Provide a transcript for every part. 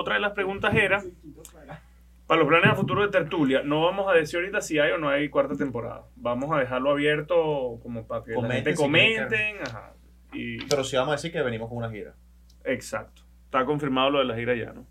otra de las preguntas era, para los planes a futuro de Tertulia, no vamos a decir ahorita si hay o no hay cuarta temporada. Vamos a dejarlo abierto como para que la Comenten si comenten. Ajá. Y, Pero sí vamos a decir que venimos con una gira. exacto. Está confirmado lo de la gira ya, ¿no?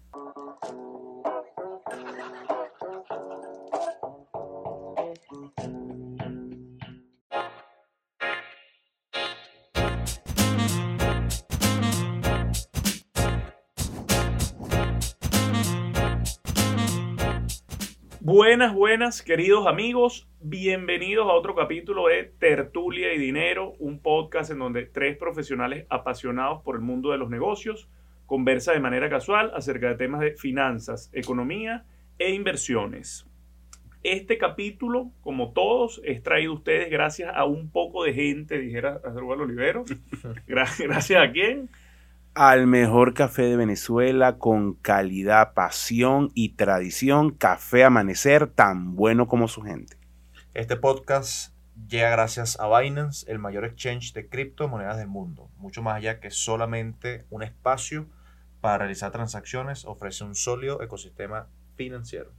Buenas, buenas, queridos amigos. Bienvenidos a otro capítulo de Tertulia y Dinero, un podcast en donde tres profesionales apasionados por el mundo de los negocios conversa de manera casual acerca de temas de finanzas, economía e inversiones. Este capítulo, como todos, es traído a ustedes gracias a un poco de gente, dijera Asdrúbal Olivero. Gra- Gracias a quién? Al mejor café de Venezuela con calidad, pasión y tradición. Café Amanecer, tan bueno como su gente. Este podcast llega gracias a Binance, el mayor exchange de criptomonedas del mundo. Mucho más allá que solamente un espacio para realizar transacciones, ofrece un sólido ecosistema financiero.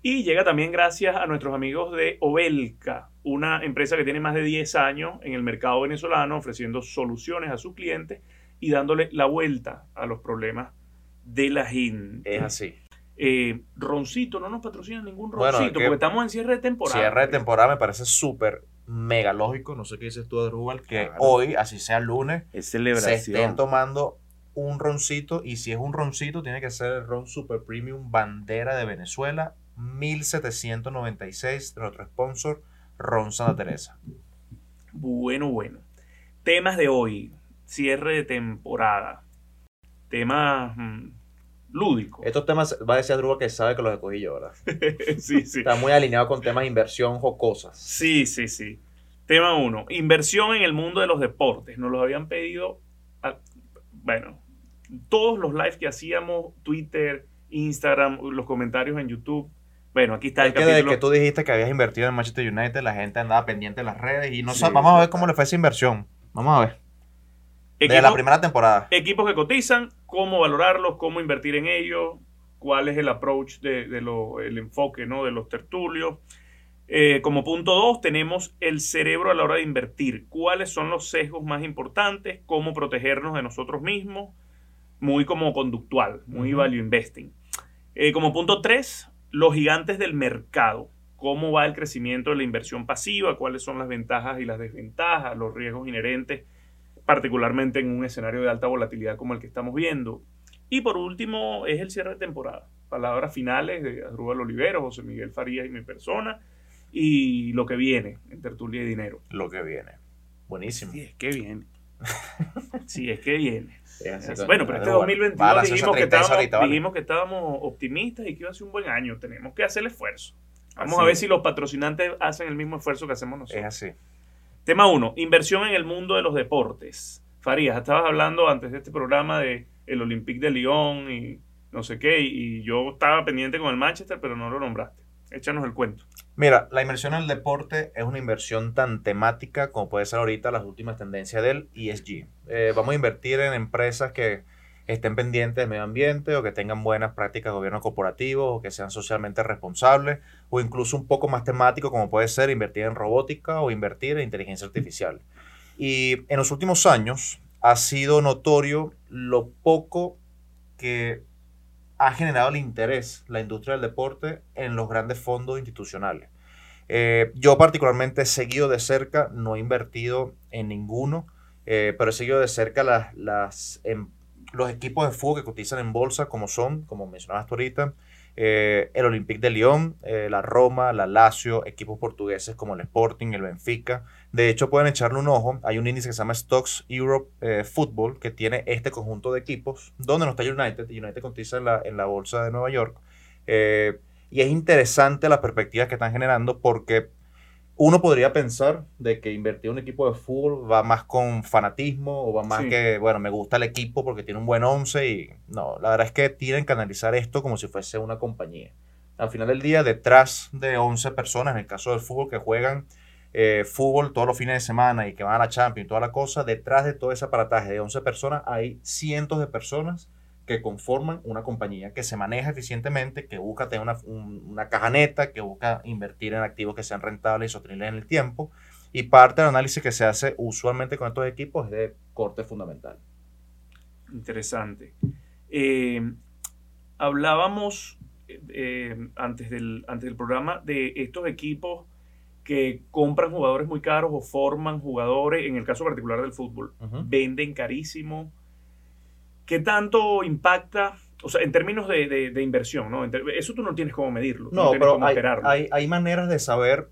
Y llega también gracias a nuestros amigos de Obelca, una empresa que tiene más de 10 años en el mercado venezolano ofreciendo soluciones a sus clientes y dándole la vuelta a los problemas de la gente. Es así. Eh, Roncito, no nos patrocina ningún Bueno, Roncito, es que- porque estamos en cierre de temporada. Cierre de temporada me parece súper mega lógico. No sé qué dices tú, Adrúbal, que Claro. hoy, así sea lunes, Es se estén tomando un roncito. Y si es un roncito, tiene que ser el ron Super Premium Bandera de Venezuela, 1796 de nuestro sponsor, Ron Santa Teresa. Bueno, bueno. Temas de hoy. Cierre de temporada. Temas mm, lúdicos. Estos temas, va a decir Adrúbal que sabe que los escogí yo, ¿verdad? sí, sí. Está muy alineado con temas de inversión jocosas. Sí, sí, sí. Tema 1. Inversión en el mundo de los deportes. Nos los habían pedido, a- bueno, todos los lives que hacíamos, Twitter, Instagram, los comentarios en YouTube. Bueno, aquí está el que desde capítulo. que tú dijiste que habías invertido en Manchester United, la gente andaba pendiente de las redes y no Sí, vamos a ver cómo le fue esa inversión. Vamos a ver. De Equipos- la primera temporada. equipos que cotizan, cómo valorarlos, cómo invertir en ellos, cuál es el approach de, de lo- el enfoque ¿no? de los tertulios. Eh, como punto 2 tenemos el cerebro a la hora de invertir. ¿Cuáles son los sesgos más importantes? ¿Cómo protegernos de nosotros mismos? Muy como conductual, muy value investing. Eh, como punto 3, los gigantes del mercado. ¿Cómo va el crecimiento de la inversión pasiva? ¿Cuáles son las ventajas y las desventajas? Los riesgos inherentes particularmente en un escenario de alta volatilidad como el que estamos viendo. Y por último es el cierre de temporada. Palabras finales de Adrúbal Olivero, José Miguel Farías y mi persona. Y lo que viene en Tertulia y Dinero. Lo que viene. Buenísimo. Sí, es que bien. Si es que viene. Bueno, pero este Adrúbal, 2022 va a la dijimos que, 30 estábamos, ahorita, ¿vale? dijimos que estábamos optimistas y que iba a ser un buen año. Tenemos que hacer el esfuerzo. Vamos Así a ver si los patrocinantes hacen el mismo esfuerzo que hacemos nosotros. Es así. Tema 1. Inversión en el mundo de los deportes. Farías, estabas hablando antes de este programa de el Olympique de Lyon y no sé qué, y, yo estaba pendiente con el Manchester, pero no lo nombraste. Échanos el cuento. Mira, la inversión en el deporte es una inversión tan temática como puede ser ahorita las últimas tendencias del ESG. Eh, vamos a invertir en empresas que estén pendientes del medio ambiente o que tengan buenas prácticas de gobierno corporativo o que sean socialmente responsables o incluso un poco más temático como puede ser invertir en robótica o invertir en inteligencia artificial. Y en los últimos años ha sido notorio lo poco que ha generado el interés la industria del deporte en los grandes fondos institucionales. Eh, yo particularmente he seguido de cerca, no he invertido en ninguno, eh, pero he seguido de cerca las, las, em- los equipos de fútbol que cotizan en bolsa, como son, como mencionabas tú ahorita, eh, el Olympique de Lyon, eh, la Roma, la Lazio, equipos portugueses como el Sporting, el Benfica. De hecho, pueden echarle un ojo. Hay un índice que se llama Stocks Europe eh, Football que tiene este conjunto de equipos, donde no está United. United cotiza en la, en la bolsa de Nueva York. Y es interesante las perspectivas que están generando porque uno podría pensar de que invertir en un equipo de fútbol va más con fanatismo o va más Sí. que, bueno, me gusta el equipo porque tiene un buen once y no, la verdad es que tienen que analizar esto como si fuese una compañía. Al final del día, detrás de 11 personas, en el caso del fútbol, que juegan eh, fútbol todos los fines de semana y que van a la Champions y toda la cosa, detrás de todo ese aparataje de 11 personas hay cientos de personas que conforman una compañía que se maneja eficientemente, que busca tener una, un- una caja neta, que busca invertir en activos que sean rentables y sostenibles en el tiempo. Y parte del análisis que se hace usualmente con estos equipos es de corte fundamental. Interesante. Eh, hablábamos eh, antes, del, antes del programa de estos equipos que compran jugadores muy caros o forman jugadores, en el caso particular del fútbol, venden carísimo. ¿Qué tanto impacta? O sea, en términos de, de- de inversión, ¿no? Eso tú no tienes cómo medirlo. No, pero cómo hay, hay, hay maneras de saber.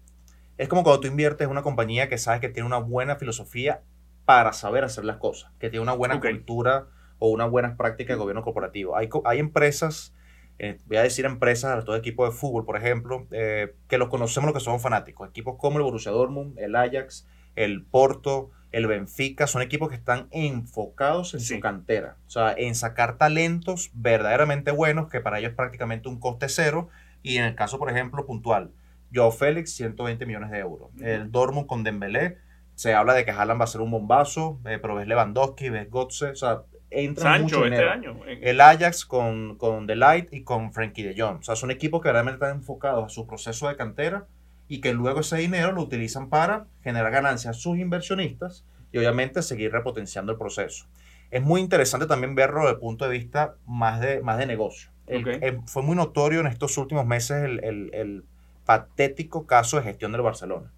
Es como cuando tú inviertes en una compañía que sabes que tiene una buena filosofía para saber hacer las cosas, que tiene una buena cultura o unas buenas prácticas de gobierno corporativo. Hay, hay empresas, eh, voy a decir empresas, a todo equipo de fútbol, por ejemplo, eh, que los conocemos los que somos fanáticos. Equipos como el Borussia Dortmund, el Ajax, el Porto, el Benfica, son equipos que están enfocados en Sí. su cantera. O sea, en sacar talentos verdaderamente buenos, que para ellos es prácticamente un coste cero. Y en el caso, por ejemplo, puntual, Joe Félix, 120 millones de euros. El Dortmund con Dembélé, se habla de que Haaland va a ser un bombazo, eh, pero ves Lewandowski, ves Götze, o sea, entra mucho Sancho este dinero. año. en- El Ajax con, con Delight y con Frankie de Jong. O sea, son equipos que realmente están enfocados a su proceso de cantera y que luego ese dinero lo utilizan para generar ganancias a sus inversionistas y obviamente seguir repotenciando el proceso. Es muy interesante también verlo desde el punto de vista más de, más de negocio. El- eh, fue muy notorio en estos últimos meses el, el- el patético caso de gestión del Barcelona.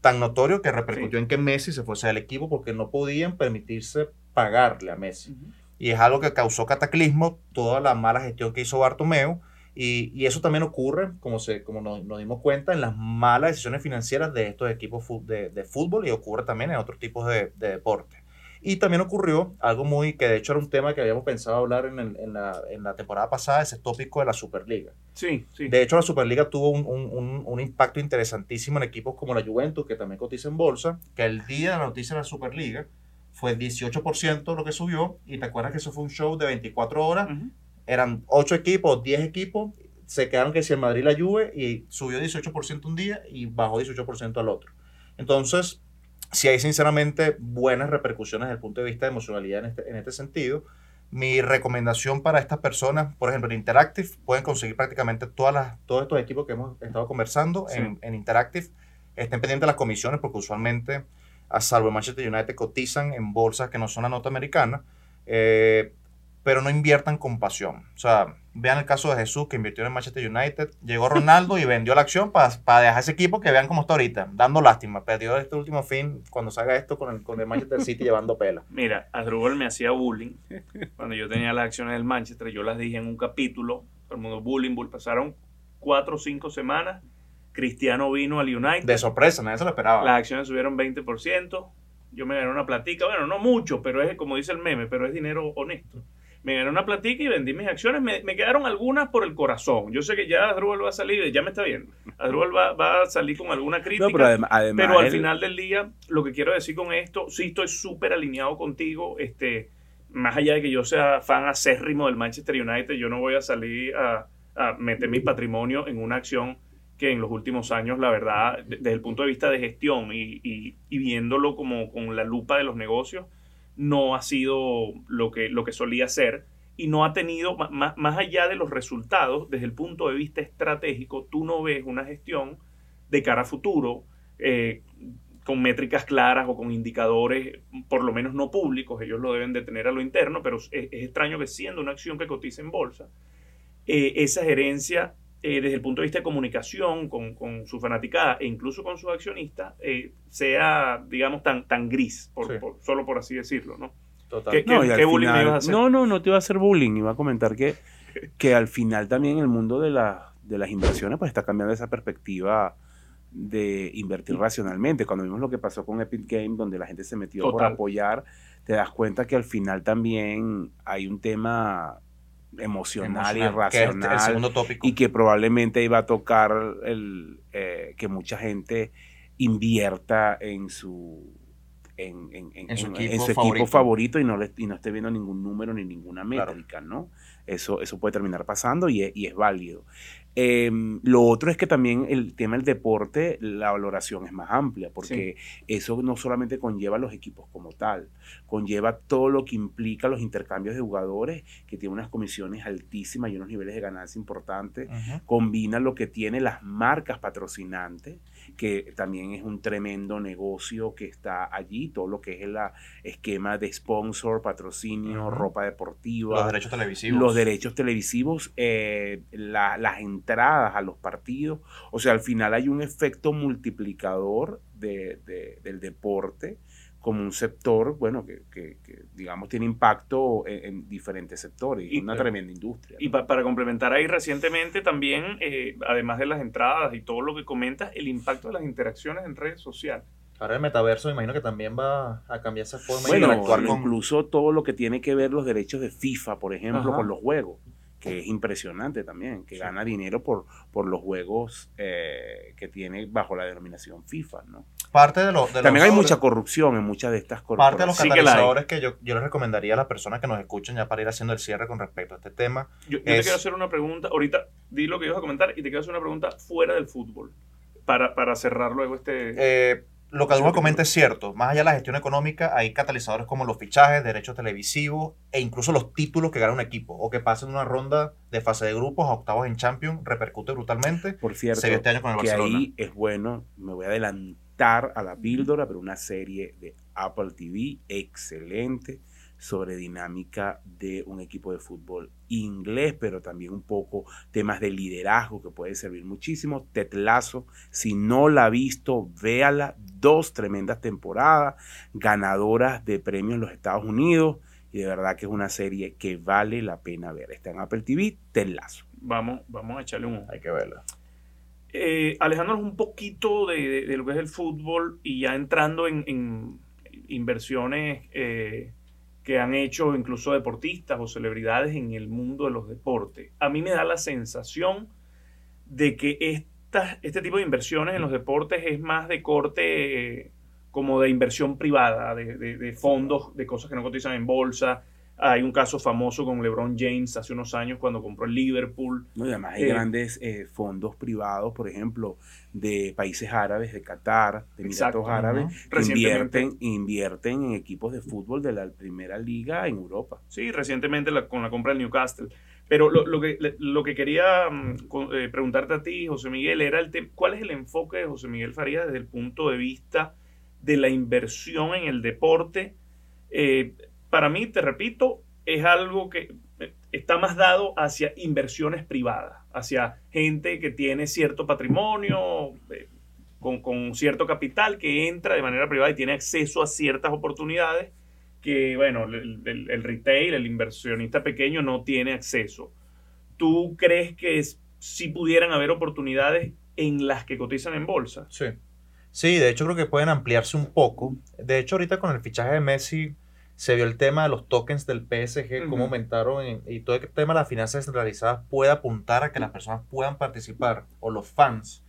Tan notorio que repercutió en que Messi se fuese del equipo porque no podían permitirse pagarle a Messi Ujú. y es algo que causó cataclismo toda la mala gestión que hizo Bartomeu y, y eso también ocurre, como, se, como nos, nos dimos cuenta, en las malas decisiones financieras de estos equipos de, de fútbol y ocurre también en otros tipos de, de deporte. Y también ocurrió algo muy, que de hecho era un tema que habíamos pensado hablar en, el- en la, en la temporada pasada, ese tópico de la Superliga. Sí, sí. De hecho, la Superliga tuvo un, un- un- impacto interesantísimo en equipos como la Juventus, que también cotiza en bolsa, que el día de la noticia de la Superliga fue 18% lo que subió, y te acuerdas que eso fue un show de 24 horas, Ujú. Eran 8 equipos, 10 equipos, se quedaron que si el Madrid la Juve, y subió 18% un día y bajó 18% al otro. Entonces, si hay sinceramente buenas repercusiones desde el punto de vista de emocionalidad en este, en este sentido. Mi recomendación para estas personas, por ejemplo, en Interactive, pueden conseguir prácticamente todas las, todos estos equipos que hemos estado conversando Sí. en, en Interactive. Estén pendientes de las comisiones porque usualmente, a salvo Manchester United, cotizan en bolsas que no son la norteamericana, eh, pero no inviertan con pasión. O sea, vean el caso de Jesús que invirtió en el Manchester United, llegó Ronaldo y vendió la acción para dejar ese equipo que vean cómo está ahorita, dando lástima. Perdió este último fin cuando salga esto con el, con el Manchester City llevando pela. Mira, Adrubal me hacía bullying cuando yo tenía las acciones del Manchester. Yo las dije en un capítulo. Todo el mundo bullying, bull. Pasaron cuatro o cinco semanas. Cristiano vino al United. De sorpresa, nadie se lo esperaba. Las acciones subieron 20%. Yo me gané una platica. Bueno, no mucho, pero es como dice el meme, pero es dinero honesto. Me gané una platica y vendí mis acciones. Me, me quedaron algunas por el corazón. Yo sé que ya Adrubal va a salir, ya me está viendo. Adrubal va, va a salir con alguna crítica. No, pero adem- además. Pero al él- final del día, lo que quiero decir con esto, sí estoy súper alineado contigo. Este, más allá de que yo sea fan acérrimo del Manchester United, yo no voy a salir a, a meter mi patrimonio en una acción que en los últimos años, la verdad, de- desde el punto de vista de gestión y, y- y viéndolo como con la lupa de los negocios, no ha sido lo que, lo que solía ser y no ha tenido, ma- más allá de los resultados, desde el punto de vista estratégico, tú no ves una gestión de cara a futuro, eh, con métricas claras o con indicadores, por lo menos no públicos, ellos lo deben de tener a lo interno, pero es, es extraño que siendo una acción que cotiza en bolsa, eh, esa gerencia, eh, desde el punto de vista de comunicación con, con su fanaticada e incluso con sus accionistas, eh, sea, digamos, tan, tan gris, por- Sí. por- solo por así decirlo, ¿no? Total. ¿Qué- No, qué bullying me ibas a hacer? No, no, no te iba a hacer bullying. Iba a comentar que, que al final también el mundo de, la- de las inversiones pues está cambiando esa perspectiva de invertir racionalmente. Cuando vimos lo que pasó con Epic Game, donde la gente se metió por Total. apoyar, te das cuenta que al final también hay un tema emocional, y Emocional, que es racional el segundo tópico. y que probablemente iba a tocar el, eh, que mucha gente invierta en su en, en- en- En su equipo su favorito. equipo favorito y no, le- y no esté viendo ningún número ni ninguna Claro. métrica, ¿no? Eso, eso puede terminar pasando y es, y es válido. Em, lo otro es que también el tema del deporte, la valoración es más amplia, porque eso no solamente conlleva los equipos como tal, conlleva todo lo que implica los intercambios de jugadores, que tiene unas comisiones altísimas y unos niveles de ganancia importantes, combina lo que tiene las marcas patrocinantes, que también es un tremendo negocio que está allí, todo lo que es el esquema de sponsor, patrocinio, ropa deportiva. Los derechos televisivos. Los derechos televisivos, eh, la, las entradas a los partidos. O sea, al final hay un efecto multiplicador de, del deporte como un sector, bueno, que, que, digamos tiene impacto en, diferentes sectores, y una tremenda industria. Y para complementar ahí recientemente también, eh, además de las entradas y todo lo que comentas, el impacto de las interacciones en redes sociales. Ahora el metaverso me imagino que también va a cambiar esa forma de interactuar con... Incluso todo lo que tiene que ver los derechos de FIFA, por ejemplo, con los juegos que es impresionante también, que gana dinero por, por los juegos eh, que tiene bajo la denominación FIFA, ¿no? Parte de, lo, También hay mucha corrupción en muchas de estas corporaciones. Parte de los catalizadores que, yo, yo les recomendaría a las personas que nos escuchen ya para ir haciendo el cierre con respecto a este tema. Yo, te quiero hacer una pregunta, ahorita di lo que ibas a comentar y te quiero hacer una pregunta fuera del fútbol, para, para cerrar luego este... Eh, lo que Adolfo comenta es cierto. Más allá de la gestión económica, hay catalizadores como los fichajes, derechos televisivos e incluso los títulos que gana un equipo o que pasen una ronda de fase de grupos a octavos en Champions repercute brutalmente. Por cierto, este año con el que ahí es bueno, me voy a adelantar a la píldora, pero una serie de Apple TV excelente sobre dinámica de un equipo de fútbol inglés, pero también un poco temas de liderazgo que puede servir muchísimo. Tetlazo, si no la ha visto, véala. Dos tremendas temporadas, ganadoras de premios en los Estados Unidos. Y de verdad que es una serie que vale la pena ver. Está en Apple TV, Tetlazo. Vamos, vamos a echarle un Hay que verla. Eh, alejándonos un poquito de, lo que es el fútbol y ya entrando en, inversiones eh, que han hecho incluso deportistas o celebridades en el mundo de los deportes. A mí me da la sensación de que esta, este tipo de inversiones en los deportes es más de corte eh, como de inversión privada, de, de, fondos, de cosas que no cotizan en bolsa, hay un caso famoso con LeBron James hace unos años cuando compró el Liverpool. No, y además hay eh, grandes eh, fondos privados, por ejemplo, de países árabes, de Qatar, de Emiratos Árabes, que invierten, invierten en equipos de fútbol de la primera liga en Europa. Sí, recientemente con la compra del Newcastle. Pero lo, que, lo que quería mm, eh, preguntarte a ti, José Miguel, era el cuál es el enfoque de José Miguel Farías desde el punto de vista de la inversión en el deporte para mí, te repito, es algo que está más dado hacia inversiones privadas, hacia gente que tiene cierto patrimonio, eh, con, cierto capital, que entra de manera privada y tiene acceso a ciertas oportunidades que, bueno, el, retail, el inversionista pequeño no tiene acceso. ¿Tú crees que si pudieran haber oportunidades en las que cotizan en bolsa? Sí. Sí, de hecho creo que pueden ampliarse un poco. De hecho, ahorita con el fichaje de Messi, se vio el tema de los tokens del PSG, cómo aumentaron y todo el tema de las finanzas descentralizadas puede apuntar a que las personas puedan participar, o los fans,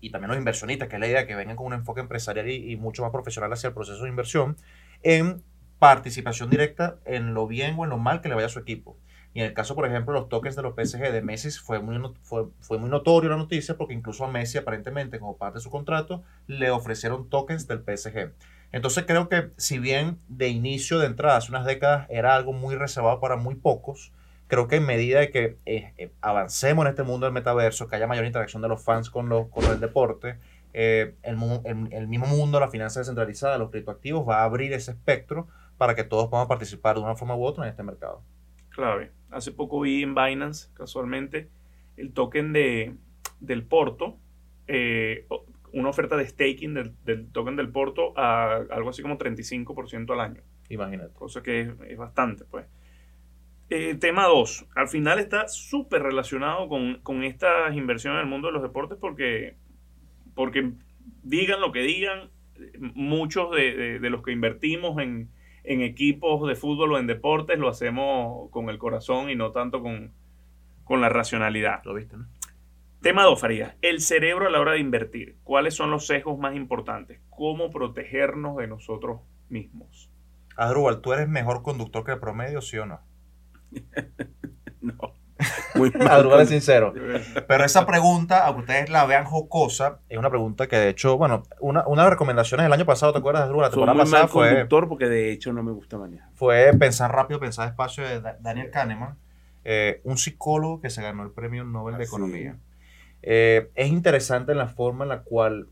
y también los inversionistas, que es la idea que vengan con un enfoque empresarial y, mucho más profesional hacia el proceso de inversión, en participación directa en lo bien o en lo mal que le vaya a su equipo. Y en el caso, por ejemplo, los tokens de los PSG de Messi fue muy, fue, fue muy notorio la noticia porque incluso a Messi aparentemente como parte de su contrato le ofrecieron tokens del PSG. Entonces creo que si bien de inicio, de entrada, hace unas décadas, era algo muy reservado para muy pocos, creo que en medida de que eh, eh, avancemos en este mundo del metaverso, que haya mayor interacción de los fans con, los, con el deporte, eh, el, el, mismo mundo, la finanza descentralizada, los criptoactivos, va a abrir ese espectro para que todos podamos participar de una forma u otra en este mercado. Clave. Hace poco vi en Binance, casualmente, el token de, del Porto, una oferta de staking del, token del Porto a algo así como 35% al año. Imagínate. Cosa que es, bastante, pues. Eh, tema 2. Al final está súper relacionado con, estas inversiones en el mundo de los deportes porque, porque digan lo que digan, muchos de, los que invertimos en, en, equipos de fútbol o en deportes lo hacemos con el corazón y no tanto con, con la racionalidad. Lo viste, ¿no? Tema 2, Faría. El cerebro a la hora de invertir. ¿Cuáles son los sesgos más importantes? ¿Cómo protegernos de nosotros mismos? Adrúbal, ¿tú eres mejor conductor que el promedio, sí o no? No. Muy mal. Es sincero. Pero esa pregunta, aunque ustedes la vean jocosa, es una pregunta que de hecho, bueno, una, una de las recomendaciones del año pasado, ¿te acuerdas, Adrúbal? La temporada muy pasada mal fue, conductor porque de hecho no me gusta manejar. fue Pensar rápido, pensar despacio de Da- Daniel Kahneman, eh, un psicólogo que se ganó el premio Nobel de Economía. Eh, es interesante la forma en la cual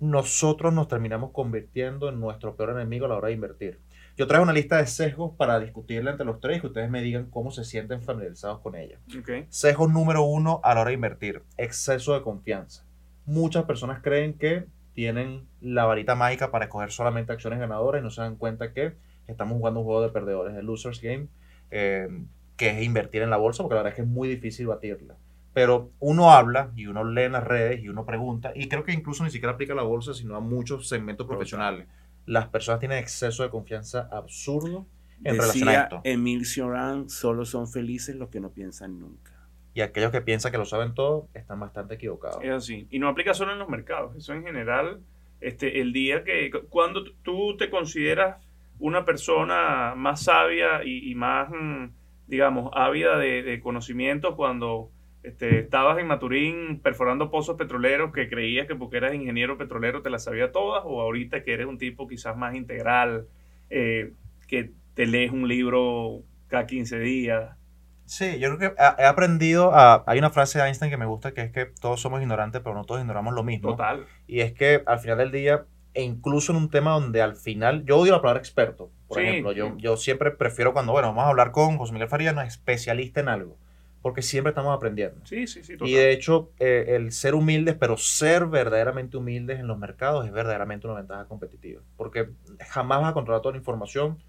nosotros nos terminamos convirtiendo en nuestro peor enemigo a la hora de invertir. Yo traigo una lista de sesgos para discutirla entre los tres y que ustedes me digan cómo se sienten familiarizados con ella. Ok. Sesgo número uno a la hora de invertir, exceso de confianza. Muchas personas creen que tienen la varita mágica para escoger solamente acciones ganadoras y no se dan cuenta que estamos jugando un juego de perdedores, el losers game, eh, que es invertir en la bolsa, porque la verdad es que es muy difícil batirla. Pero uno habla y uno lee en las redes y uno pregunta, y creo que incluso ni siquiera aplica a la bolsa, sino a muchos segmentos profesionales. Las personas tienen exceso de confianza absurdo en relación a Decía esto. Emil Cioran, solo son felices los que no piensan nunca. Y aquellos que piensan que lo saben todo están bastante equivocados. Es así. Y no aplica solo en los mercados. Eso en general, este, el día que, cuando tú te consideras una persona más sabia y, y más, mm, digamos, ávida de, de conocimiento cuando este, estabas en Maturín perforando pozos petroleros que creías que porque eras ingeniero petrolero te las sabía todas, o ahorita que eres un tipo quizás más integral, eh, que te lees un libro cada 15 días. Sí, yo creo que he aprendido a... Hay una frase de Einstein que me gusta que es que todos somos ignorantes, pero no todos ignoramos lo mismo. Total. Y es que al final del día, e incluso en un tema donde al final, yo odio la palabra experto, por Sí, ejemplo, yo, yo siempre prefiero cuando, bueno, vamos a hablar con José Miguel Farías, no es especialista en algo, porque siempre estamos aprendiendo. Sí, sí, sí. Total. Y de hecho, eh, el ser humildes, pero ser verdaderamente humildes en los mercados es verdaderamente una ventaja competitiva, porque jamás vas a controlar toda la información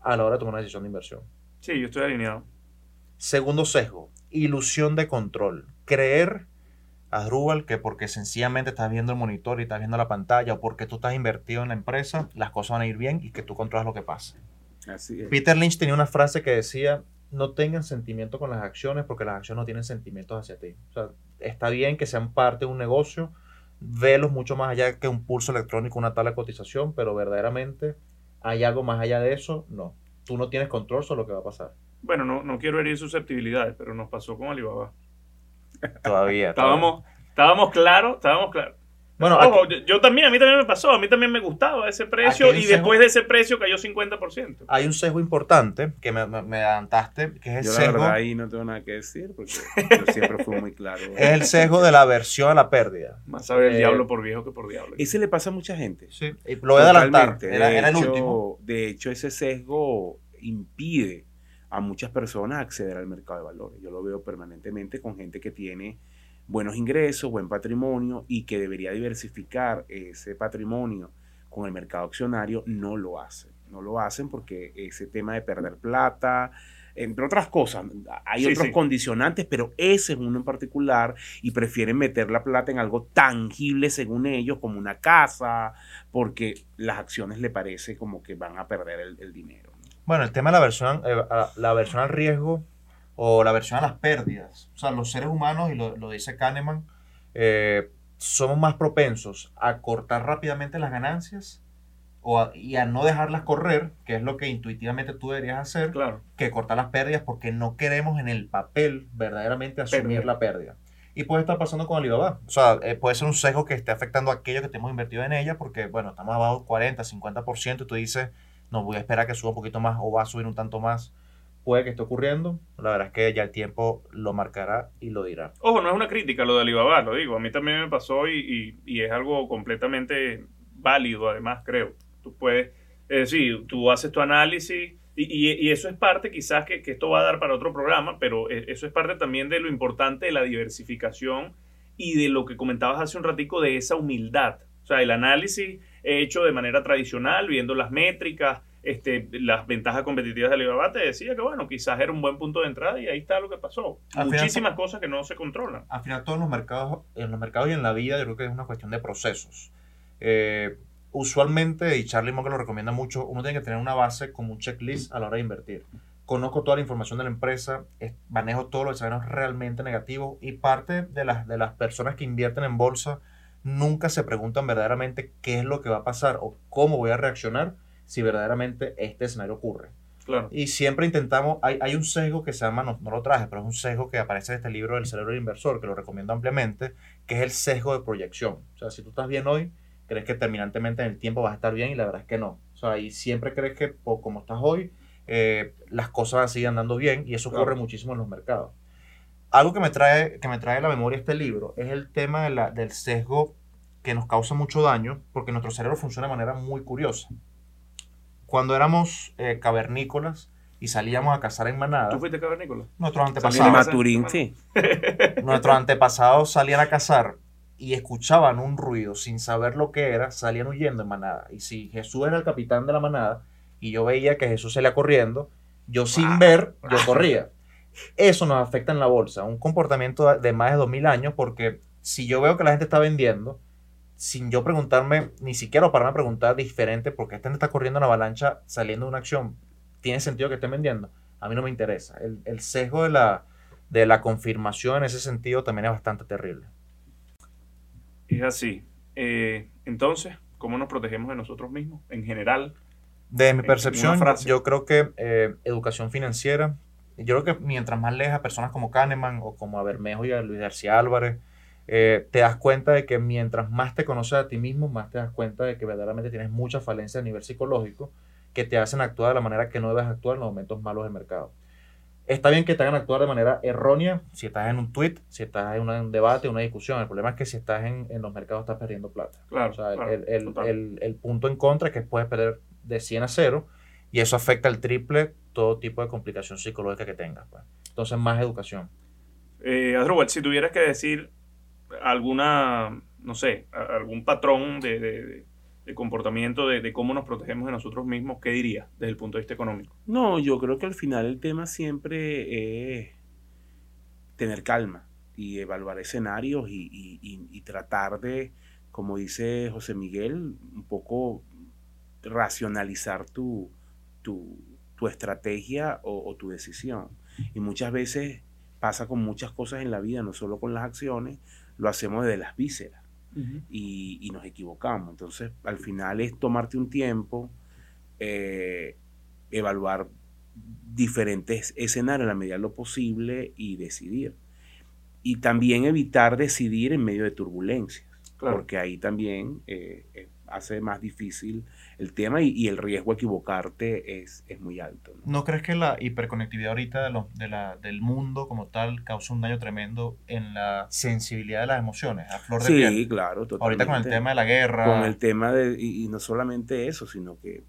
a la hora de tomar una decisión de inversión. Sí, yo estoy alineado. Segundo sesgo, ilusión de control. Creer, Asdrúbal, que porque sencillamente estás viendo el monitor y estás viendo la pantalla o porque tú estás invertido en la empresa, las cosas van a ir bien y que tú controlas lo que pasa. Así es. Peter Lynch tenía una frase que decía, no tengan sentimiento con las acciones porque las acciones no tienen sentimientos hacia ti. O sea, está bien que sean parte de un negocio, velos mucho más allá que un pulso electrónico, una tabla de cotización, pero verdaderamente hay algo más allá de eso, no. Tú no tienes control sobre lo que va a pasar. Bueno, no, no quiero herir susceptibilidades, pero nos pasó con Alibaba. Todavía. Estábamos, estábamos claros, estábamos claros. Bueno, Ojo, yo, yo también, a mí también me pasó, a mí también me gustaba ese precio y el después de ese precio cayó 50%. hay un sesgo importante que me, me- me adelantaste, que es el Yo la sesgo, verdad ahí no tengo nada que decir porque yo siempre fui muy claro. es el sesgo de la aversión a la pérdida. Más sabe el Eh, diablo por viejo que por diablo. Ese le pasa a mucha gente. Sí, y lo voy a adelantar. Era, era el último. De hecho, ese sesgo impide a muchas personas acceder al mercado de valores. Yo lo veo permanentemente con gente que tiene buenos ingresos, buen patrimonio y que debería diversificar ese patrimonio con el mercado accionario, no lo hacen. No lo hacen porque ese tema de perder plata, entre otras cosas, hay Sí, otros sí. condicionantes, pero ese es uno en particular y prefieren meter la plata en algo tangible según ellos, como una casa, porque las acciones le parece como que van a perder el, el dinero. ¿no? Bueno, el tema de la aversión, eh, la aversión al riesgo o la aversión a las pérdidas. O sea, los seres humanos, y lo, lo dice Kahneman, eh, somos más propensos a cortar rápidamente las ganancias o a- y a no dejarlas correr, que es lo que intuitivamente tú deberías hacer, Claro. que cortar las pérdidas porque no queremos en el papel verdaderamente asumir la pérdida. Y puede estar pasando con Alibaba. O sea, eh, puede ser un sesgo que esté afectando a aquellos que tenemos invertido en ella porque, bueno, estamos abajo 40, 50% y tú dices, no voy a esperar que suba un poquito más o va a subir un tanto más. Puede que esté ocurriendo. La verdad es que ya el tiempo lo marcará y lo dirá. Ojo, no es una crítica lo de Alibaba, lo digo. A mí también me pasó y, y- y es algo completamente válido, además, creo. Tú puedes, es decir, tú haces tu análisis y, y- eso es parte, quizás, que, que esto va a dar para otro programa, pero e- eso es parte también de lo importante de la diversificación y de lo que comentabas hace un ratico de esa humildad. O sea, el análisis hecho de manera tradicional, viendo las métricas, este, las ventajas competitivas de Alibaba, te decía que, bueno, quizás era un buen punto de entrada y ahí está lo que pasó. Al final- Muchísimas cosas que no se controlan. al final todos los mercados, en los mercados y en la vida, yo creo que es una cuestión de procesos. Eh, usualmente, y Charlie Munger lo recomienda mucho, uno tiene que tener una base como un checklist a la hora de invertir. Conozco toda la información de la empresa, es- manejo todos los escenarios realmente negativos y parte de las, de las personas que invierten en bolsa nunca se preguntan verdaderamente qué es lo que va a pasar o cómo voy a reaccionar si verdaderamente este escenario ocurre. Claro. Y siempre intentamos, hay, hay un sesgo que se llama, no, no lo traje, pero es un sesgo que aparece en este libro del cerebro del inversor, que lo recomiendo ampliamente, que es el sesgo de proyección. O sea, si tú estás bien hoy, crees que terminantemente en el tiempo vas a estar bien y la verdad es que no. O sea, y siempre crees que por como estás hoy, eh, las cosas siguen andando bien y eso Claro. ocurre muchísimo en los mercados. Algo que me trae, que me trae a la memoria este libro es el tema de la- del sesgo que nos causa mucho daño porque nuestro cerebro funciona de manera muy curiosa. Cuando éramos eh, cavernícolas y salíamos a cazar en manada, ¿Tú fuiste cavernícola? nuestros Salían a antepasados. Maturín, sí. nuestros antepasados salían a cazar y escuchaban un ruido sin saber lo que era, salían huyendo en manada. Y si Jesús era el capitán de la manada y yo veía que Jesús salía corriendo, yo sin ver, yo corría. Eso nos afecta en la bolsa, un comportamiento de más de 2000 años, porque si yo veo que la gente está vendiendo, sin yo preguntarme, ni siquiera pararme a preguntar diferente, porque gente está corriendo una avalancha saliendo de una acción, ¿tiene sentido que estén vendiendo? A mí no me interesa. El, el sesgo de la, de la confirmación en ese sentido también es bastante terrible. Es así. Eh, entonces, ¿cómo nos protegemos de nosotros mismos en general? De mi percepción, yo creo que eh, educación financiera, yo creo que mientras más lejas a personas como Kahneman o como a Bermejo y a Luis García Álvarez, eh, te das cuenta de que mientras más te conoces a ti mismo, más te das cuenta de que verdaderamente tienes muchas falencias a nivel psicológico que te hacen actuar de la manera que no debes actuar en los momentos malos del mercado. Está bien que te hagan actuar de manera errónea si estás en un tweet, si estás en un debate, una discusión. El problema es que si estás en, en los mercados estás perdiendo plata. Claro, O sea, el- claro, el, el- el punto en contra es que puedes perder de 100 a 0 y eso afecta al triple todo tipo de complicación psicológica que tengas. pues. Entonces, más educación. Eh, Adrubal, si tuvieras que decir alguna, no sé, algún patrón de, de- comportamiento, de, de cómo nos protegemos de nosotros mismos, ¿qué dirías desde el punto de vista económico? No, yo creo que al final el tema siempre es tener calma y evaluar escenarios y, y- tratar de, como dice José Miguel, un poco racionalizar tu, tu, tu estrategia o tu decisión. Y muchas veces pasa con muchas cosas en la vida, no solo con las acciones, lo hacemos desde las vísceras y, y nos equivocamos. Entonces, al final es tomarte un tiempo, eh, evaluar diferentes escenarios en la medida de lo posible y decidir. Y también evitar decidir en medio de turbulencias, Claro. porque ahí también eh, eh, hace más difícil el tema y, y el riesgo de equivocarte es, es muy alto. ¿no? ¿No crees que la hiperconectividad ahorita de lo- de la- del mundo como tal causa un daño tremendo en la sensibilidad de las emociones, a flor de Sí, piel? claro, totalmente. Ahorita con el tema de la guerra. con el tema de, y, y no solamente eso, sino que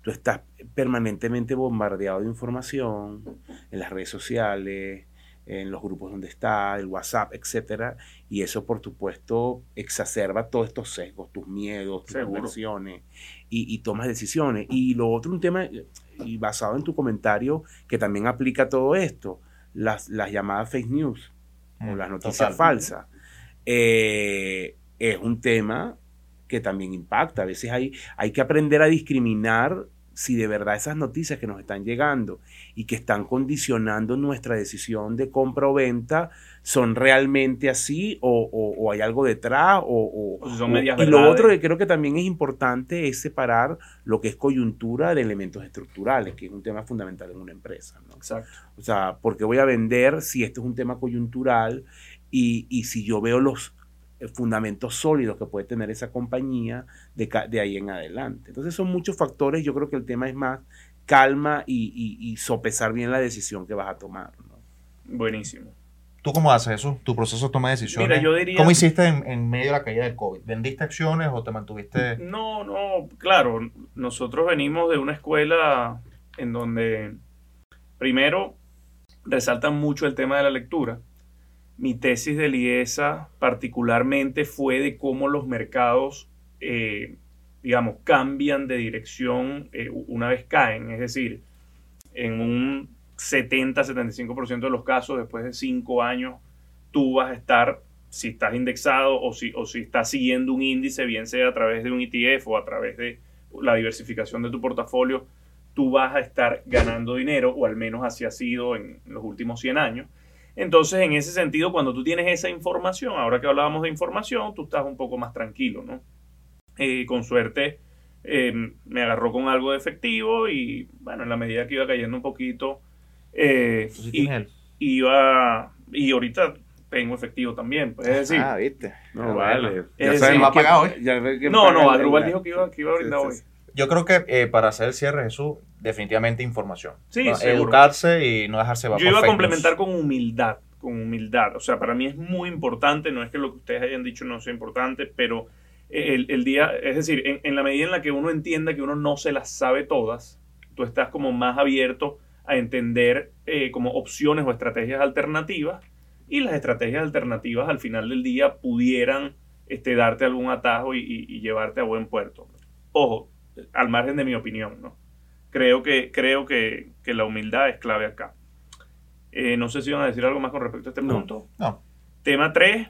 tú estás permanentemente bombardeado de información en las redes sociales, en los grupos donde está, el WhatsApp, etcétera, y eso por supuesto exacerba todos estos sesgos, tus miedos, tus Seguro. aversiones y, y tomas decisiones. Y lo otro, un tema, y basado en tu comentario, que también aplica todo esto, las, las llamadas fake news o Mm, las noticias total. falsas, eh, es un tema que también impacta. A veces hay, hay que aprender a discriminar si de verdad esas noticias que nos están llegando y que están condicionando nuestra decisión de compra o venta son realmente así o, o- o hay algo detrás o, son medias y lo otro que creo que también es importante es separar lo que es coyuntura de elementos estructurales, que es un tema fundamental en una empresa. ¿no? Exacto. O sea, porque voy a vender si esto es un tema coyuntural y, y si yo veo los fundamentos sólidos que puede tener esa compañía de, ahí en adelante. Entonces son muchos factores, yo creo que el tema es más calma y, y- y sopesar bien la decisión que vas a tomar. ¿no? Buenísimo. ¿Tú cómo haces eso? ¿Tu proceso de toma de decisiones? Mira, yo diría- ¿Cómo hiciste en, en medio de la caída del COVID? ¿Vendiste acciones o te mantuviste...? No, no, claro, nosotros venimos de una escuela en donde primero resaltan mucho el tema de la lectura. Mi tesis de Liesa particularmente fue de cómo los mercados, eh, digamos, cambian de dirección eh, una vez caen. Es decir, en un 70-75% de los casos, después de cinco años, tú vas a estar, si estás indexado o si, o si estás siguiendo un índice, bien sea a través de un ETF o a través de la diversificación de tu portafolio, tú vas a estar ganando dinero, o al menos así ha sido en los últimos 100 años. Entonces, en ese sentido, cuando tú tienes esa información, ahora que hablábamos de información, tú estás un poco más tranquilo, ¿no? Eh, con suerte, eh, me agarró con algo de efectivo y bueno, en la medida que iba cayendo un poquito, eh, sí y- iba, y ahorita tengo efectivo también, pues, es decir, Ah, viste. No, Pero vale. Ya sabes decir, ¿va a que- pagar hoy? ya ves que no, no, Adrubal dijo que iba, que iba a brindar Sí, hoy. sí. Yo creo que eh, para hacer el cierre, Jesús, definitivamente información. Sí, ¿no? Educarse y no dejarse llevar Yo iba a complementar con humildad, con humildad. O sea, para mí es muy importante, no es que lo que ustedes hayan dicho no sea importante, pero el, el día, es decir, en, en la medida en la que uno entienda que uno no se las sabe todas, tú estás como más abierto a entender eh, como opciones o estrategias alternativas y las estrategias alternativas al final del día pudieran este, darte algún atajo y, y- y llevarte a buen puerto. Ojo, al margen de mi opinión, ¿no? Creo que, creo que, que la humildad es clave acá. Eh, no sé si van a decir algo más con respecto a este No. punto. No. Tema 3,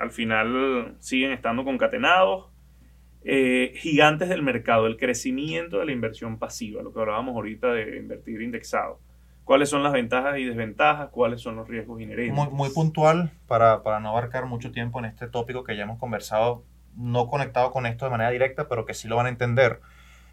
al final siguen estando concatenados. Eh, gigantes del mercado, el crecimiento de la inversión pasiva, lo que hablábamos ahorita de invertir indexado. ¿Cuáles son las ventajas y desventajas? ¿Cuáles son los riesgos inherentes? Muy, muy puntual para, para no abarcar mucho tiempo en este tópico que ya hemos conversado, no conectado con esto de manera directa, pero que sí lo van a entender.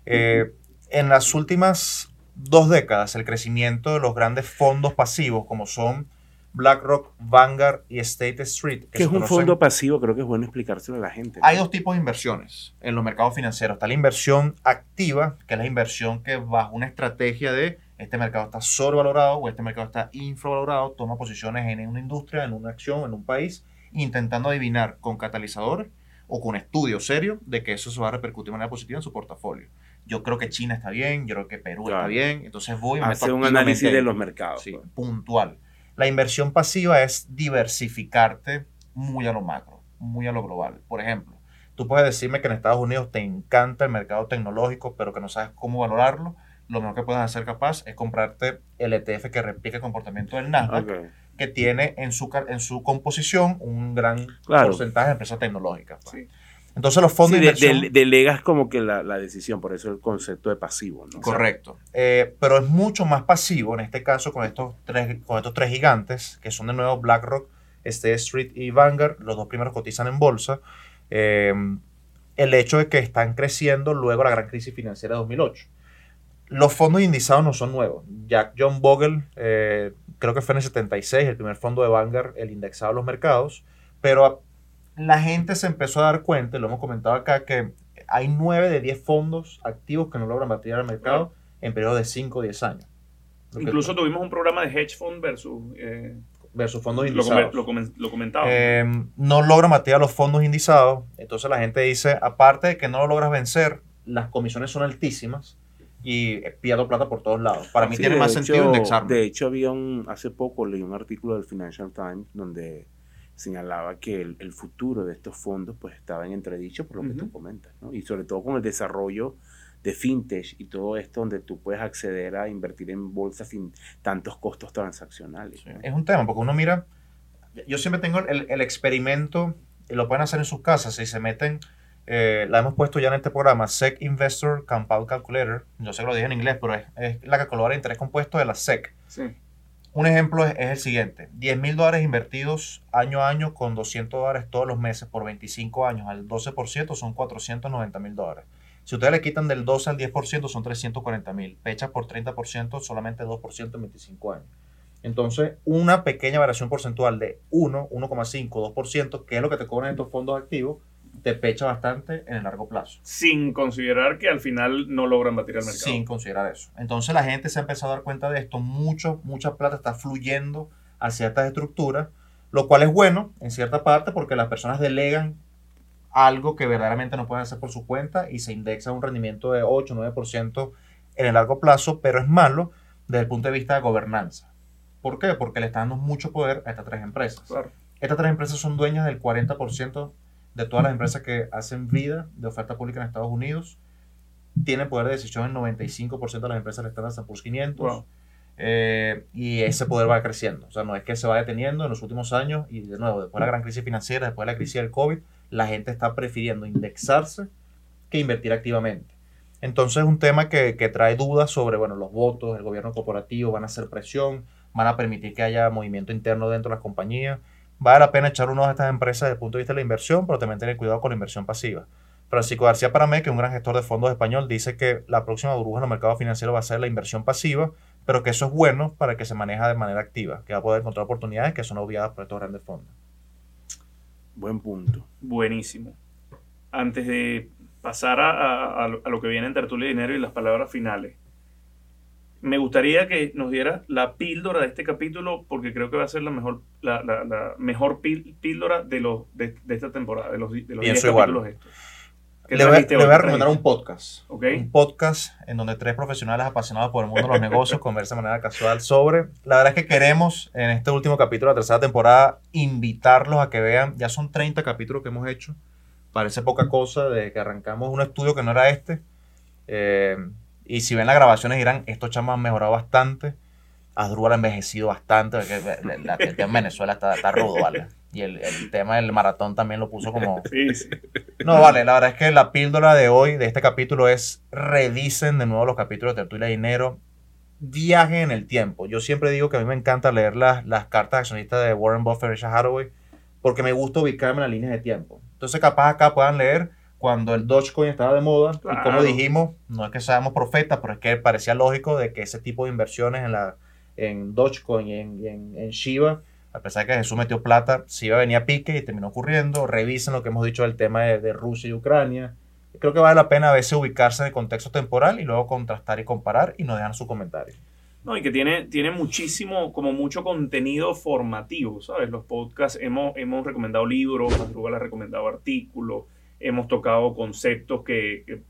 Eh, en las últimas dos décadas, el crecimiento de los grandes fondos pasivos, como son BlackRock, Vanguard y State Street, Que se es un conocen- fondo pasivo, creo que es bueno explicárselo a la gente. ¿no? Hay dos tipos de inversiones en los mercados financieros. Está la inversión activa, que es la inversión que bajo una estrategia de este mercado está sobrevalorado o este mercado está infravalorado, toma posiciones en una industria, en una acción, en un país, intentando adivinar con catalizadores o con estudios serios de que eso se va a repercutir de manera positiva en su portafolio. Yo creo que China está bien, yo creo que Perú está bien, entonces voy y me meto Hace un análisis de los mercados. Sí, pues. puntual. La inversión pasiva es diversificarte muy a lo macro, muy a lo global. Por ejemplo, tú puedes decirme que en Estados Unidos te encanta el mercado tecnológico, pero que no sabes cómo valorarlo. Lo mejor que puedes hacer capaz es comprarte el ETF que replica el comportamiento del Nasdaq. Que tiene en su, en su composición un gran Claro. porcentaje de empresas tecnológicas. pues. Sí. Entonces los fondos Sí, de de- inversión... de- delegas como que la, la decisión, por eso el concepto de pasivo, ¿no? Correcto. Eh, pero es mucho más pasivo en este caso con estos tres, con estos tres gigantes, que son de nuevo BlackRock, State Street y Vanguard. Los dos primeros cotizan en bolsa. Eh, el hecho de que están creciendo luego la gran crisis financiera de 2008. Los fondos indizados no son nuevos. Jack John Bogle, eh, creo que fue en el 76, el primer fondo de Vanguard, el indexado a los mercados. Pero la gente se empezó a dar cuenta, y lo hemos comentado acá, que hay 9 de 10 fondos activos que no logran batir al mercado en periodos de 5 o 10 años. Lo que- Incluso tuvimos un programa de hedge fund versus... eh, versus fondos lo, indizados. lo comen- lo comentaba. Eh, no logran batir a los fondos indizados. Entonces la gente dice, aparte de que no lo logras vencer, las comisiones son altísimas y eh, pierdo plata por todos lados. Para mí Sí, tiene más hecho- sentido indexarme. De hecho, había un, hace poco leí un artículo del Financial Times donde señalaba que el, el futuro de estos fondos pues estaba en entredicho por lo que tú comentas, ¿no? Y sobre todo con el desarrollo de fintech y todo esto donde tú puedes acceder a invertir en bolsa sin tantos costos transaccionales. ¿no? Es un tema, porque uno mira, yo siempre tengo el, el experimento, y lo pueden hacer en sus casas, si se meten, eh, la hemos puesto ya en este programa, SEC Investor Compound Calculator, yo sé que lo dije en inglés, pero es, es la calculadora de interés compuesto de la SEC. sí. Un ejemplo es, es el siguiente, 10 mil dólares invertidos año a año con 200 dólares todos los meses por 25 años al 12% son 490 mil dólares. Si ustedes le quitan del 12 al 10% son 340 mil. Pechas por 30% solamente 2% en 25 años. Entonces, una pequeña variación porcentual de 1, 1,5, 2%, que es lo que te cobran estos fondos activos, te pecha bastante en el largo plazo. Sin considerar que al final no logran batir al mercado. Sin considerar eso. Entonces la gente se ha empezado a dar cuenta de esto. Mucho, mucha plata está fluyendo hacia estas estructuras, lo cual es bueno en cierta parte porque las personas delegan algo que verdaderamente no pueden hacer por su cuenta y se indexa un rendimiento de 8 o 9% en el largo plazo, pero es malo desde el punto de vista de gobernanza. ¿Por qué? Porque le está dando mucho poder a estas tres empresas. Claro. Estas tres empresas son dueñas del 40% de todas las empresas que hacen vida de oferta pública en Estados Unidos. Tienen poder de decisión en 95% de las empresas del Standard Poor's 500. Wow. Eh, y ese poder va creciendo. O sea, no es que se va deteniendo en los últimos años. Y de nuevo, después de la gran crisis financiera, después de la crisis del COVID, la gente está prefiriendo indexarse que invertir activamente. Entonces es un tema que, que trae dudas sobre, bueno, los votos, el gobierno corporativo, van a hacer presión, van a permitir que haya movimiento interno dentro de las compañías. Vale la pena echar uno a estas empresas desde el punto de vista de la inversión, pero también tener cuidado con la inversión pasiva. Francisco García Paramé, que es un gran gestor de fondos español, dice que la próxima burbuja en el mercado financiero va a ser la inversión pasiva, pero que eso es bueno para que se maneja de manera activa, que va a poder encontrar oportunidades que son obviadas por estos grandes fondos. Buen punto. Buenísimo. Antes de pasar a, a- a lo- a lo que viene en Tertulia de Dinero y las palabras finales, me gustaría que nos diera la píldora de este capítulo, porque creo que va a ser la mejor, la, la- la mejor píl- píldora de, los, de, de esta temporada, de los, de los 10 Pienso igual. capítulos estos. ¿Qué Le voy, a, le voy a ¿Qué recomendar un podcast. Ok. Un podcast en donde tres profesionales apasionados por el mundo de los negocios conversan de manera casual sobre. La verdad es que queremos en este último capítulo de la tercera temporada invitarlos a que vean. Ya son 30 capítulos que hemos hecho. Parece poca cosa de que arrancamos un estudio que no era este. Eh, y si ven las grabaciones dirán, estos chamos han mejorado bastante. Asdrúbal ha envejecido bastante. porque la- el tema en Venezuela está, está rudo, ¿vale? Y el, el tema del maratón también lo puso como... Sí, sí. No, vale, la verdad es que la píldora de hoy, de este capítulo, es revisen de nuevo los capítulos de Tertulia de Dinero. Viajen en el tiempo. Yo siempre digo que a mí me encanta leer las, las cartas accionistas de Warren Buffett y Richard Hathaway porque me gusta ubicarme en las líneas de tiempo. Entonces, capaz acá puedan leer cuando el Dogecoin estaba de moda y como Claro. dijimos, no es que seamos profetas, pero es que parecía lógico de que ese tipo de inversiones en, la, en Dogecoin y en, en, en Shiba, a pesar de que Jesús metió plata, Shiba venía a pique y terminó ocurriendo. Revisen lo que hemos dicho del tema de, de Rusia y Ucrania. Creo que vale la pena a veces ubicarse en el contexto temporal y luego contrastar y comparar y nos dejan su comentario. No, y que tiene, tiene muchísimo, como mucho contenido formativo, ¿sabes? Los podcasts, hemos, hemos recomendado libros, Madrugal ha recomendado artículos, hemos tocado conceptos que, que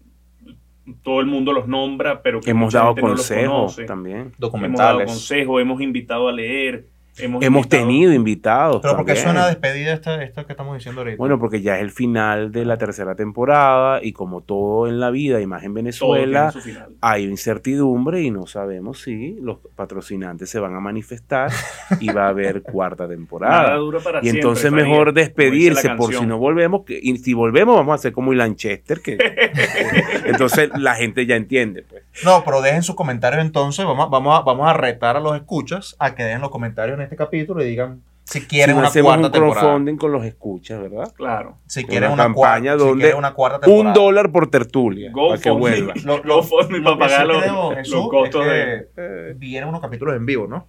todo el mundo los nombra, pero que Hemos mucha dado gente no los consejos conoce. también. Hemos dado Documentales. consejos, hemos invitado a leer, hemos, Hemos invitado- tenido invitados. Pero porque suena despedida esto, esto que estamos diciendo ahorita. Bueno, porque ya es el final de la tercera temporada y como todo en la vida y más en Venezuela, hay incertidumbre y no sabemos si los patrocinantes se van a manifestar y va a haber cuarta temporada. dura para Y siempre, entonces mejor despedirse por si no volvemos. que- y si volvemos vamos a hacer como Ilan Chester, que entonces la gente ya entiende. Pues. No, pero dejen sus comentarios entonces. Vamos, a- vamos, a, vamos a retar a los escuchas a que dejen los comentarios en este capítulo y digan si quieren si una hacemos cuarta un temporada. crowdfunding con los escuchas, ¿verdad? Claro. Si quieren una, campaña cuarta, si donde una cuarta temporada. Un dólar por tertulia. Go para que vuelva. Lo- lo- GoFundMe Lo para pagar los, creo, los Jesús, costos es de... que vienen unos capítulos en vivo, ¿no?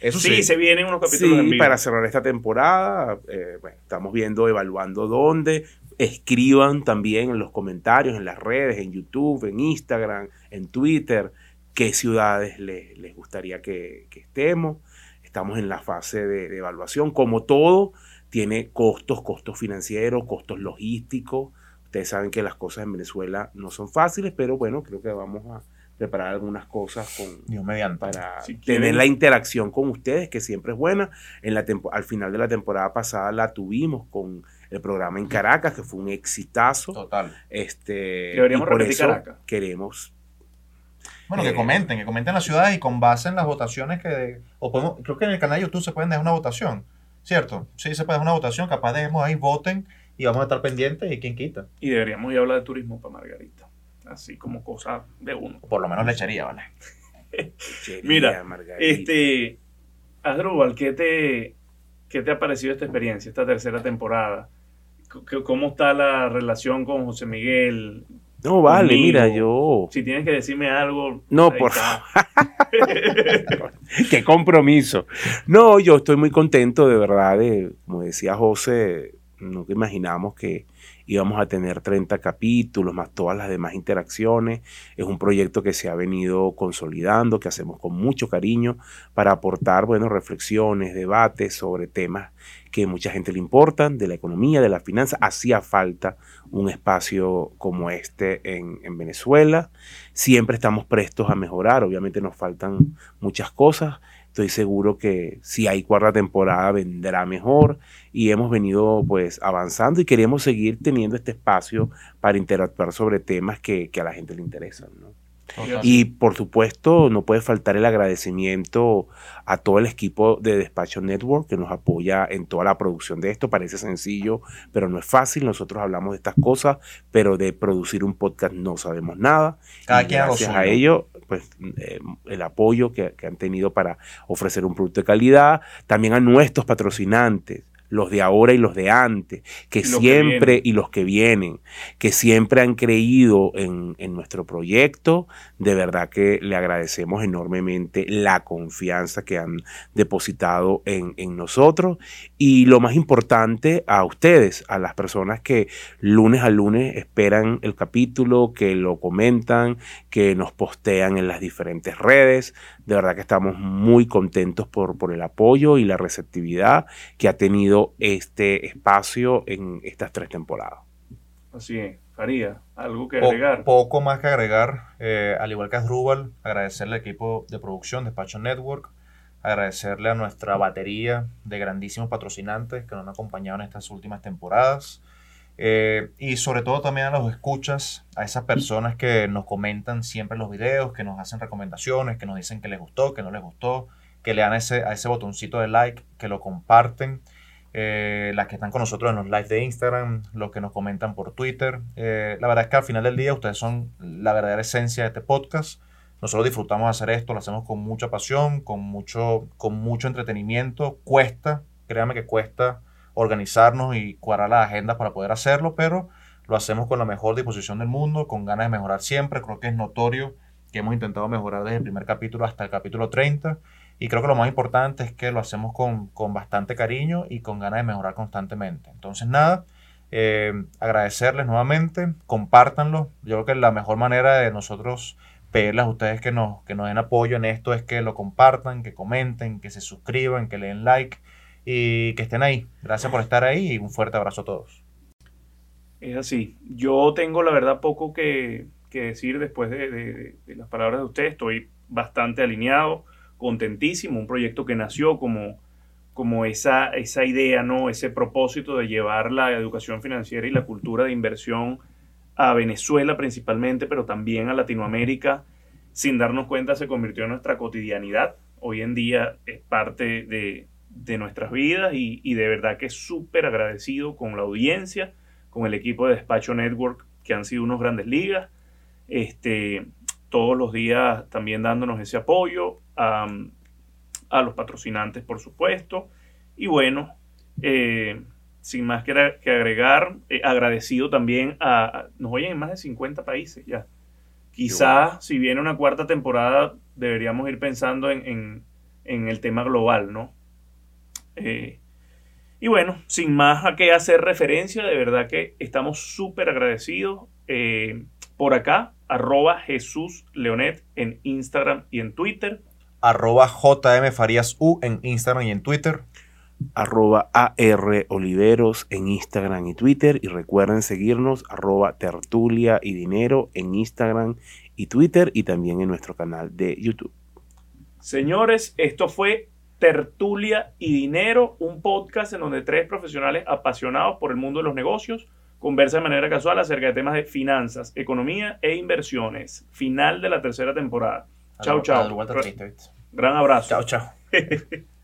Eso Sí, sí. se vienen unos capítulos en Sí, vivo. para cerrar esta temporada, eh, bueno, estamos viendo, evaluando dónde. Escriban también en los comentarios, en las redes, en YouTube, en Instagram, en Twitter, qué ciudades les, les gustaría que, que estemos. Estamos en la fase de, de evaluación. Como todo, tiene costos, costos financieros, costos logísticos. Ustedes saben que las cosas en Venezuela no son fáciles, pero bueno, creo que vamos a preparar algunas cosas con, Dios mediante. para Si tener quieren- la interacción con ustedes, que siempre es buena. En la tempo- al final de la temporada pasada la tuvimos con el programa en Caracas, que fue un exitazo. Total. Este, Deberíamos y por repetir eso Caracas. queremos. Bueno, Eh, que comenten, que comenten las ciudades y con base en las votaciones que... O podemos, creo que en el canal de YouTube se pueden dejar una votación, ¿cierto? Sí, se puede dejar una votación, capaz dejemos ahí, voten y vamos a estar pendientes y quién quita. Y deberíamos ir a hablar de turismo para Margarita. Así como cosa de uno. O por lo menos lechería, ¿vale? Mira, Margarita. Este, Asdrúbal, ¿qué te, ¿qué te ha parecido esta experiencia, esta tercera temporada? ¿Cómo está la relación con José Miguel? No, vale, conmigo? mira, yo. Si tienes que decirme algo. No, por está. Qué compromiso. No, yo estoy muy contento, de verdad. de- como decía José, nunca imaginamos que íbamos a tener 30 capítulos, más todas las demás interacciones. Es un proyecto que se ha venido consolidando, que hacemos con mucho cariño para aportar, bueno, reflexiones, debates sobre temas que mucha gente le importan, de la economía, de la finanza. Hacía falta un espacio como este en, en Venezuela. Siempre estamos prestos a mejorar, obviamente nos faltan muchas cosas. Estoy seguro que si hay cuarta temporada vendrá mejor y hemos venido pues avanzando y queremos seguir teniendo este espacio para interactuar sobre temas que, a la gente le interesan. Total. Y por supuesto, no puede faltar el agradecimiento a todo el equipo de Despacho Network que nos apoya en toda la producción de esto. Parece sencillo, pero no es fácil. Nosotros hablamos de estas cosas, pero de producir un podcast no sabemos nada. Cada Y gracias a ellos, pues eh, el apoyo que, que han tenido para ofrecer un producto de calidad. También a nuestros patrocinantes. Los de ahora y los de antes, que siempre, y los que vienen, que siempre han creído en, nuestro proyecto. De verdad que le agradecemos enormemente la confianza que han depositado en, en nosotros y lo más importante a ustedes, a las personas que lunes a lunes esperan el capítulo, que lo comentan, que nos postean en las diferentes redes. De verdad que estamos muy contentos por, por el apoyo y la receptividad que ha tenido este espacio en estas tres temporadas. Así es. Faría, ¿algo que agregar? poco más que agregar. Eh, al igual que Asdrúbal, agradecerle al equipo de producción de Despacho Network, agradecerle a nuestra batería de grandísimos patrocinantes que nos han acompañado en estas últimas temporadas. Eh, y sobre todo también a los escuchas, a esas personas que nos comentan siempre los videos, que nos hacen recomendaciones, que nos dicen que les gustó, que no les gustó, que le dan ese, a ese botoncito de like, que lo comparten. Eh, las que están con nosotros en los lives de Instagram, los que nos comentan por Twitter. Eh, la verdad es que al final del día ustedes son la verdadera esencia de este podcast. Nosotros disfrutamos hacer esto, lo hacemos con mucha pasión, con mucho, con mucho entretenimiento. Cuesta, créanme que cuesta organizarnos y cuadrar las agendas para poder hacerlo, pero lo hacemos con la mejor disposición del mundo, con ganas de mejorar siempre. Creo que es notorio que hemos intentado mejorar desde el primer capítulo hasta el capítulo 30 y creo que lo más importante es que lo hacemos con, bastante cariño y con ganas de mejorar constantemente. Entonces nada, eh, agradecerles nuevamente, compártanlo. Yo creo que la mejor manera de nosotros pedirles a ustedes que nos, que nos den apoyo en esto es que lo compartan, que comenten, que se suscriban, que le den like y que estén ahí. Gracias por estar ahí y un fuerte abrazo a todos. Es así. Yo tengo la verdad poco que, decir después de, las palabras de ustedes. Estoy bastante alineado, contentísimo. Un proyecto que nació como, como esa, esa idea, ¿no? ese propósito de llevar la educación financiera y la cultura de inversión a Venezuela principalmente, pero también a Latinoamérica. Sin darnos cuenta se convirtió en nuestra cotidianidad. Hoy en día es parte de, de nuestras vidas y, de verdad que súper agradecido con la audiencia, con el equipo de Despacho Network, que han sido unos grandes ligas, este, todos los días también dándonos ese apoyo, a, los patrocinantes, por supuesto, y bueno, eh, sin más que, agregar, eh, agradecido también a, nos oyen en más de 50 países ya. Quizás si viene una cuarta temporada deberíamos ir pensando en, en el tema global, ¿no? Eh, y bueno, sin más a qué hacer referencia, de verdad que estamos súper agradecidos. Eh, por acá, arroba Jesús Leonet en Instagram y en Twitter. Arroba JM Farías U en Instagram y en Twitter. Arroba AR Oliveros en Instagram y Twitter. Y recuerden seguirnos arroba Tertulia y Dinero en Instagram y Twitter y también en nuestro canal de YouTube. Señores, esto fue Tertulia y Dinero, un podcast en donde tres profesionales apasionados por el mundo de los negocios conversan de manera casual acerca de temas de finanzas, economía e inversiones. Final de la tercera temporada. Chao, chao. Gran abrazo. Chao, chao.